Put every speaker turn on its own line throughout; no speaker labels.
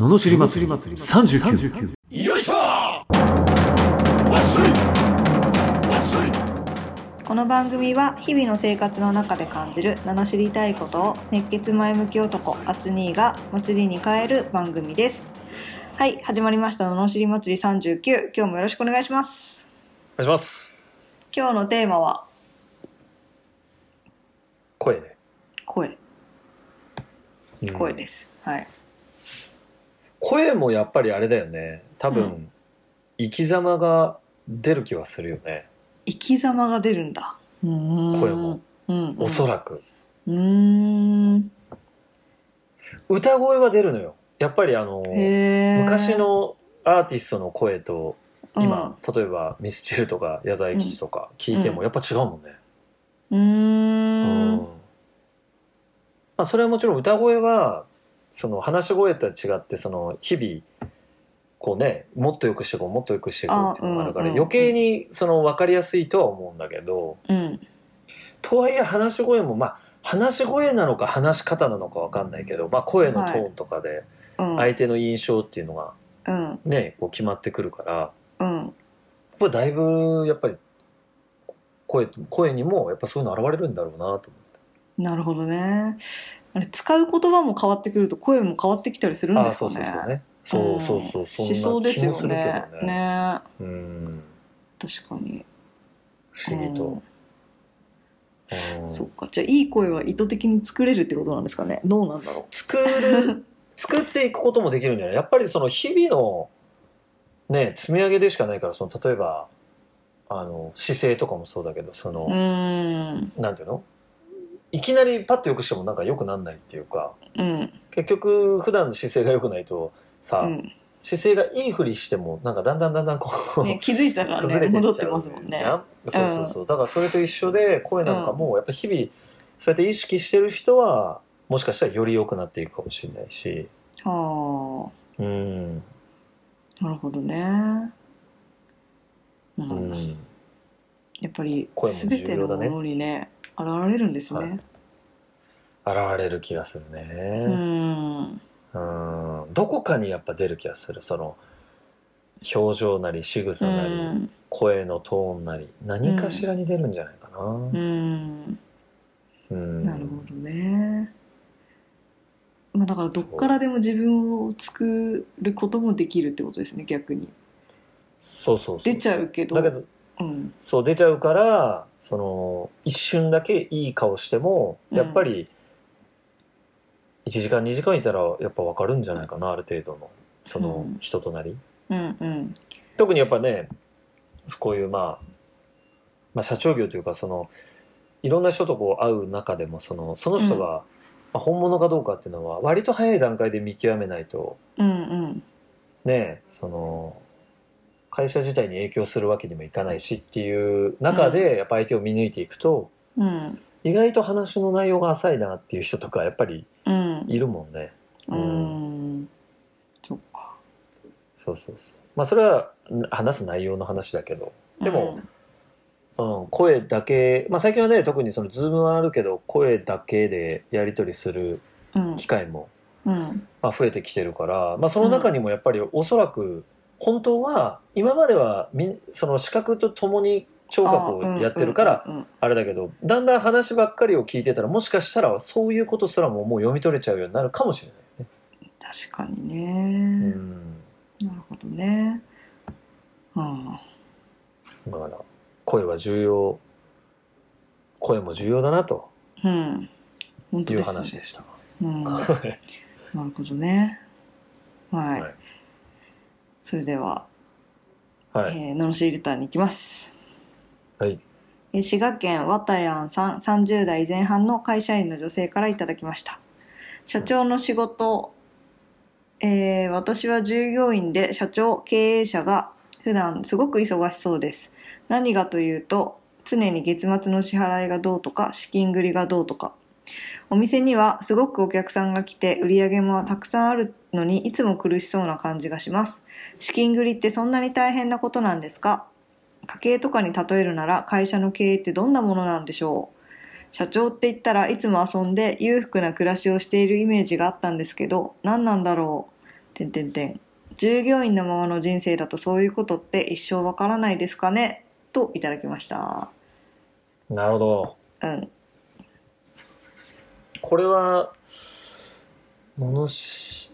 ののしり祭り。39
よいしょ
この番組は日々の生活の中で感じる名の知りたいことを熱血前向き男アツニーが祭りに変える番組です。はい始まりました。ののしり祭り39今日もよろしくお願いします。
お願いします。
今日のテーマは？
声ね、
声。
うん。
声です、はい
声もやっぱりあれだよね。多分、
うん。
生き様が出る気はするよね。
生き様が出るんだ。声
声も、
うんうん、
おそらく。
うーん。
歌声は出るのよ。やっぱりあの昔のアーティストの声と今、例えばミスチルとか矢沢永吉とか聞いてもやっぱ違うもんね、
うん。
まあ、それはもちろん歌声はその話し声とは違ってその日々こうねもっと良くしていこうもっと良くしていこうっていうのがあるから
あうんうん
余計にその分かりやすいとは思うんだけど
うん
とはいえ話し声もまあ話し声なのか話し方なのか分かんないけど、まあ、声のトーンとかで
うん。
相手の印象っていうのが
うん。
ねこう決まってくるから
うん。
これだいぶやっぱり声声にもやっぱそういうの現れるんだろうなと思って。
なるほどねあれ使う言葉も変わってくると声も変わってきたりするん
ああ
ですかね。
そうそうそうね。そうそうそう、そん。な
しそうですよね。
ね。
ね。
うん、
確かに。
不思議と。うん。
そっか。じゃあいい声は意図的に作れるってことなんですかね。どうなんだろ
作る 作っていくこともできるんじゃない？やっぱりその日々のね積み上げでしかないからその例えばあの姿勢とかもそうだけどその、なんていうの？いきなりパッとよくしてもなんか良くなんないっていうか
うん。
結局普段の姿勢が良くないとさ、
うん。
姿勢がいいふりしてもなんかだんだんだんだんこう、
ね気づいたら
崩れてっちゃう
ね。戻ってますもんね。
そうそうそう、だからそれと一緒で声なんかもやっぱ日々そうやって意識してる人はもしかしたらより良くなっていくかもしれないし。
は
うん。
あなるほどね。う
うん。ん
やっぱり全てのものにね現れるんです
はい。
ね
現れる気がする
う
ね
ん。
うん。どこかにやっぱ出る気がする。その表情なり仕草
う
なり、
ん。
声のトーンなり何かしらに出るんじゃないかな。
うん。
うん。
なるほどね。まあだからどっからでも自分を作ることもできるってことですね逆に。
そうそうそう。
出ちゃうけど。
だけど
うん。
そう出ちゃうからその一瞬だけいい顔してもやっぱり1時間2時間いたらやっぱ分かるんじゃないかなある程度のその
うん。
人となり、
うんうん。
特にやっぱねこういうまあ、まあ、社長業というかそのいろんな人とこう会う中でもそのその人が、まあ、本物かどうかっていうのは割と早い段階で見極めないと
うんうん。
ねその会社自体に影響するわけにもいかないしっていう中でやっぱ相手を見抜いていくと、
うん。
意外と話の内容が浅いなっていう人とかやっぱり
うん。
いるもんね。
うん。そっか。
そうそうそう。まあそれは話す内容の話だけど、でもうん、声だけ、まあ最近はね特にそのズームはあるけど声だけでやり取りする
うん。
機会も、
うん。
まあ、増えてきてるから、まあその中にもやっぱりおそらく本当は今まではみその視覚とともに聴覚をやってるからあれだけどだんだん話ばっかりを聞いてたらもしかしたらそういうことすらももう読み取れちゃうようになるかもしれないね。
確かにね、
うん
なるほどね。うん
だから声は重要声も重要だなと
うん本当
いう話でした。
うんな
は
るほどね。はい。
はい
それでは、
い、
えー、ののしりレターに行きます。
はい、
えー滋賀県和田やんさん30代前半の会社員の女性からいただきました。社長の仕事、えー私は従業員で社長経営者が普段すごく忙しそうです。何がというと常に月末の支払いがどうとか資金繰りがどうとか。お店にはすごくお客さんが来て売り上げもたくさんあるのにいつも苦しそうな感じがします。資金繰りってそんなに大変なことなんですか？家計とかに例えるなら会社の経営ってどんなものなんでしょう？社長って言ったらいつも遊んで裕福な暮らしをしているイメージがあったんですけど何なんだろう？てんてんてん。従業員のままの人生だとそういうことって一生わからないですかね？といただきました。
なるほど。
うん。
これは罵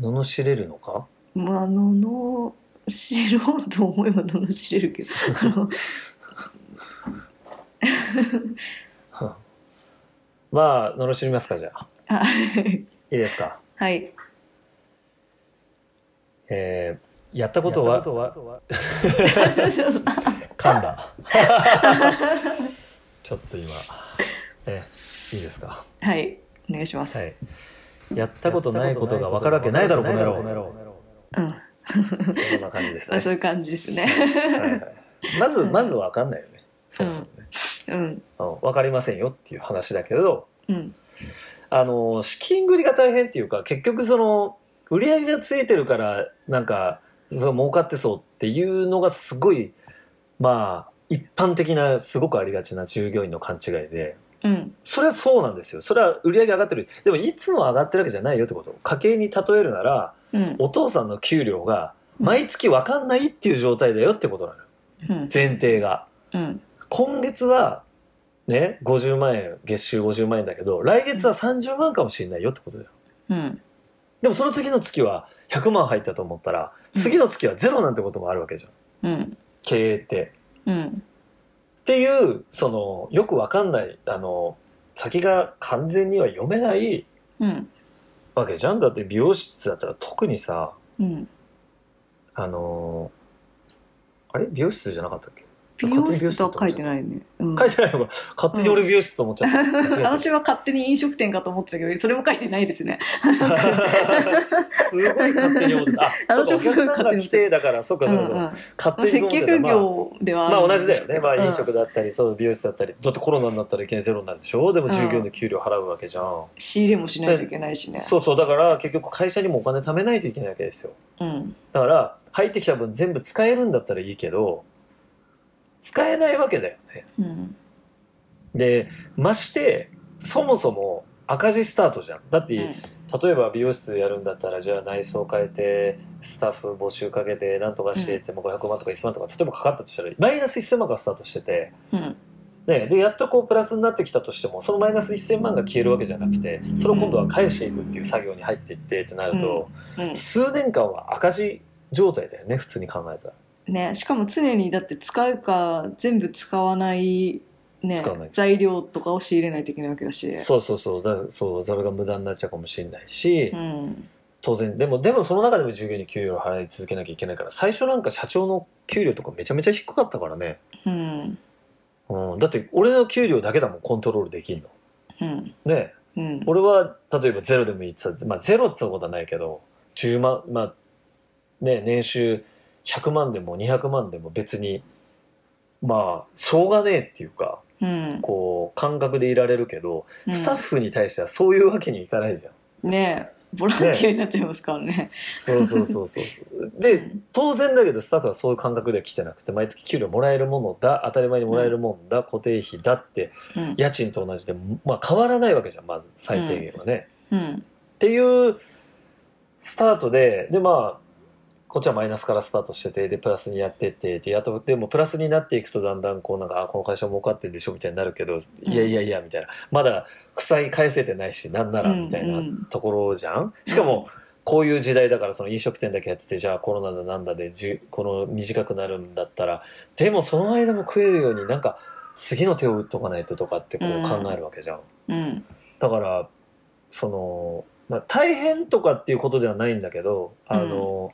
罵れるのか？
まあのの知ろうと思えばのの知れるけど。あの
まあ罵りますかじゃあ。
あ
い。いですか？
はい。
えー、やったことは？噛んだ。ちょっと今。えいいですか？
はいお願いします、
はいやったことないことが分かるわけないだろこの野郎。
うん。
こんな感じですね。
あ そういう感じですね。
まずまず分かんないよね。そもそもね、
うん
うん、分かりませんよっていう話だけど
うん。
あの資金繰りが大変っていうか結局その売り上げがついてるからなんかその儲かってそうっていうのがすごいまあ一般的なすごくありがちな従業員の勘違いで
うん。
それはそうなんですよ。それは売り上げ上がってる。でもいつも上がってるわけじゃないよってこと。家計に例えるなら
うん。
お父さんの給料が毎月分かんないっていう状態だよってことなのよ。
うん。
前提が。
うん。
今月はね50万円月収50万円だけど来月は30万かもしれないよってことだよ。
うん。
でもその次の月は100万入ったと思ったら次の月はゼロなんてこともあるわけじゃん。
うん。
経営って。
うん
っていうそのよくわかんないあの先が完全には読めない
うん。
わけじゃんだって美容室だったら特にさ
うん。
あのあれ？美容室じゃなかったっけ？
美容室とは書いてないね、うん、
書いてないのか勝手に俺美容室と思っちゃった、間違えた。
私は勝手に飲食店かと思ってたけどそれも書いてないですね。
すごい勝手に思ってた。あ、
私もすごい
客さんが来て、だから、そうか、
うん
そうか、
うん。
勝手に
接
ってた。
客
まあ
業ではある
まあ同じだよね。まあ
うん
飲食だったり、そう美容室だったり、だってコロナになったらいきなりゼロになるでしょ？でも従業員の給料払うわけじゃん。
仕入れもしないといけないしね。
そうそう、だから結局会社にもお金貯めないといけないわけですよ。
うん。
だから、入ってきた分全部使えるんだったらいいけど、使えないわけだよね。
うん。
で、まして、そもそも赤字スタートじゃん。だって、例えば美容室やるんだったらじゃあ内装変えてスタッフ募集かけてなんとかしてってもう500万とか1000万とか例えばかかったとしたらマイナス1000万がスタートしてて、
うん。
ね、でやっとこうプラスになってきたとしてもそのマイナス1000万が消えるわけじゃなくてそれを今度は返していくっていう作業に入っていってってなると、
うん。
数年間は赤字状態だよね普通に考えたら。
ね、しかも常にだって使うか全部使わない,、ね
使わない、
材料とかを仕入れないといけないわけだし。
そうそうそう。だそうそれが無駄になっちゃうかもしれないし、
うん。
当然。でもでもその中でも従業員に給料を払い続けなきゃいけないから最初なんか社長の給料とかめちゃめちゃ低かったからね。
うん。
うん、だって俺の給料だけだもんコントロールできんの。
うん。
ね。
うん。
俺は例えばゼロでもいいって言ったらまあゼロってことはないけど10万まあね年収100万でも200万でも別にまあしょうがねえっていうか
うん。
こう感覚でいられるけど、
うん。
スタッフに対してはそういうわけにいかないじゃん。
ねボランティアになっちゃいますからね。
そうそうそうそう。で当然だけどスタッフはそういう感覚では来てなくて毎月給料もらえるものだ当たり前にもらえるもんだ、固定費だって
うん。
家賃と同じで、まあ、変わらないわけじゃんまず最低限はね。
うん。
っていうスタートででまあこっちはマイナスからスタートしててでプラスにやってってでやっとでもプラスになっていくとだんだんこうなんかあこの会社儲かってるでしょみたいになるけど、いやいやいやみたいな。まだ負債返せてないしなんならみたいな
うん。うん
ところじゃん？しかも、こういう時代だからその飲食店だけやっててじゃあコロナだなんだでじゅこの短くなるんだったらでもその間も食えるようになんか次の手を打っとかないととかってこう考えるわけじゃん。
うん。
だからその、まあ、大変とかっていうことではないんだけどあの、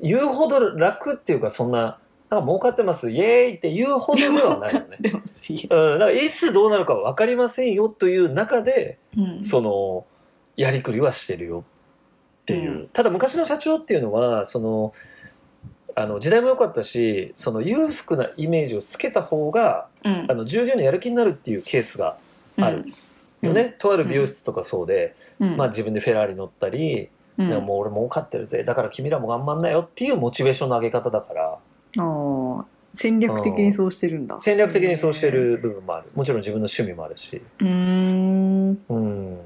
言うほど楽っていうかそんななんか儲かってますイエーイって言うほどではないよね。
でも
うん、だからいつどうなるか分かりませんよという中で
うん。
そのやりくりはしてるよっていう、
うん。
ただ昔の社長っていうのはそのあの時代も良かったしその裕福なイメージをつけた方が
うん。
あの従業員のやる気になるっていうケースがある。よね、とある美容室とかそうで、
うん。
まあ、自分でフェラーリ乗ったり、
うん。
いやもう俺儲かってるぜ。だから君らも頑張んなよっていうモチベーションの上げ方だから。
ああ戦略的にそうしてるんだ。
戦略的にそうしてる部分もある。もちろん自分の趣味もあるし、
うーん。
うん、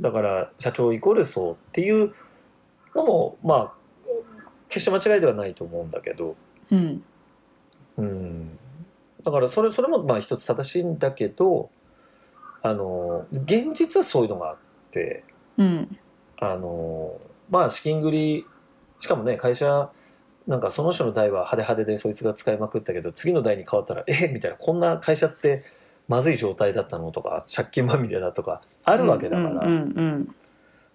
だから社長イコールそうっていうのもまあ決して間違いではないと思うんだけど、
うん。
うん、だからそれそれもまあ一つ正しいんだけどあの現実はそういうのがあって。
うん
あのまあ資金繰りしかもね会社なんかその人の代は派手派手でそいつが使いまくったけど次の代に変わったらえみたいなこんな会社ってまずい状態だったの？とか借金まみれだとかあるわけだから、
うんうん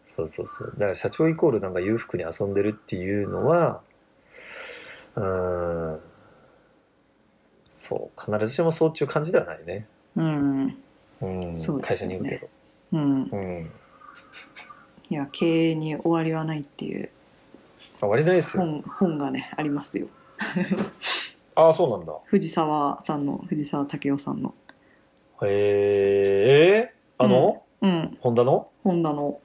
そうそうそう。だから社長イコールなんか裕福に遊んでるっていうのはうーんそう必ずしもそうっていう感じではないね、
うん。うん。
うん
そうですよね。
会社にいるけど、
うん。
うん、
いや経営に終わりはないっていう
終わりないですよ。
本本がねありますよ。
ああそうなんだ。
藤沢さんの藤沢武雄さんの。
へえー、あの、
うん
ホンダの？
本田の。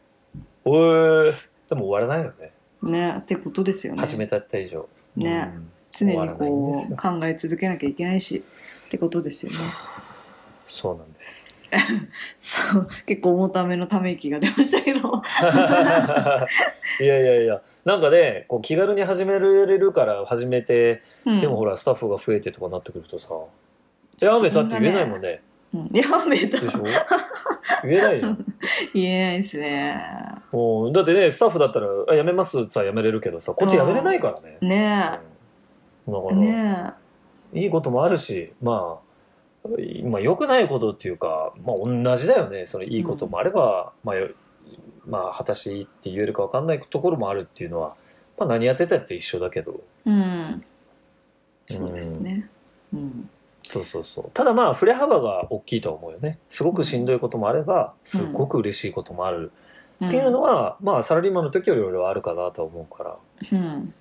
おえでも終わらないよね。
ねってことですよね。
始めたった以上。
ね。
うん。
常にこう考え続けなきゃいけないし。ってことですよね。
そうなんです
そう結構重ためのため息が出ましたけど。
いやいやいや。なんかねこう気軽に始められるから始めて、
うん。
でもほらスタッフが増えてとかなってくるとさ「やめた」って言えないもんね。
うん。やめた
でしょ？言えないじゃん。
言えないですね。
もうだってねスタッフだったら「あ辞めます」って言ったら辞めれるけどさこっち辞めれないからね、
ね
うん。だか
え
ら、
ね
いいこともあるしまあまあ良くないことっていうか、まあ、同じだよね。そのいいこともあれば、まあよまあ果たしていいって言えるか分かんないところもあるっていうのは、まあ、何やってたって一緒だけど。
えうん。そうですね。うん。
そうそうそう。ただまあ振れ幅が大きいとは思うよね。すごくしんどいこともあればすごく嬉しいこともある、っていうのは、まあサラリーマンの時より俺はあるかなとは思うから、
うん。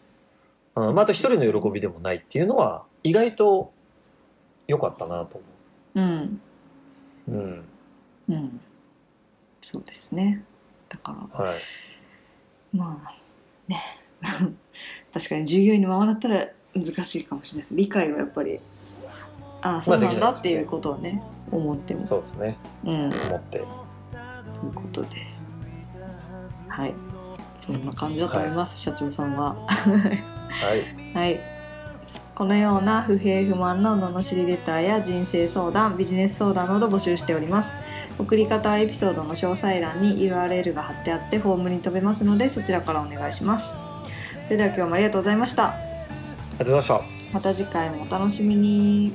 うん。まあ、あと一人の喜びでもないっていうのは意外と良かったなと
うん
思う、うん。
うん。そうですね。だから
はい、
まあね。確かに従業員のままだったら難しいかもしれないです。理解はやっぱりああそうなんだっていうことをね思っても。
そうですね。
うん。と
思って。
いうことで。はい。そんな感じだと思います、社長さんは。
はい。
はいこのような不平不満の罵りレターや人生相談ビジネス相談など募集しております。送り方はエピソードの詳細欄に URL が貼ってあってフォームに飛べますのでそちらからお願いします。それでは今日もありがとうございました。
ありがとうございました。
また次回もお楽しみに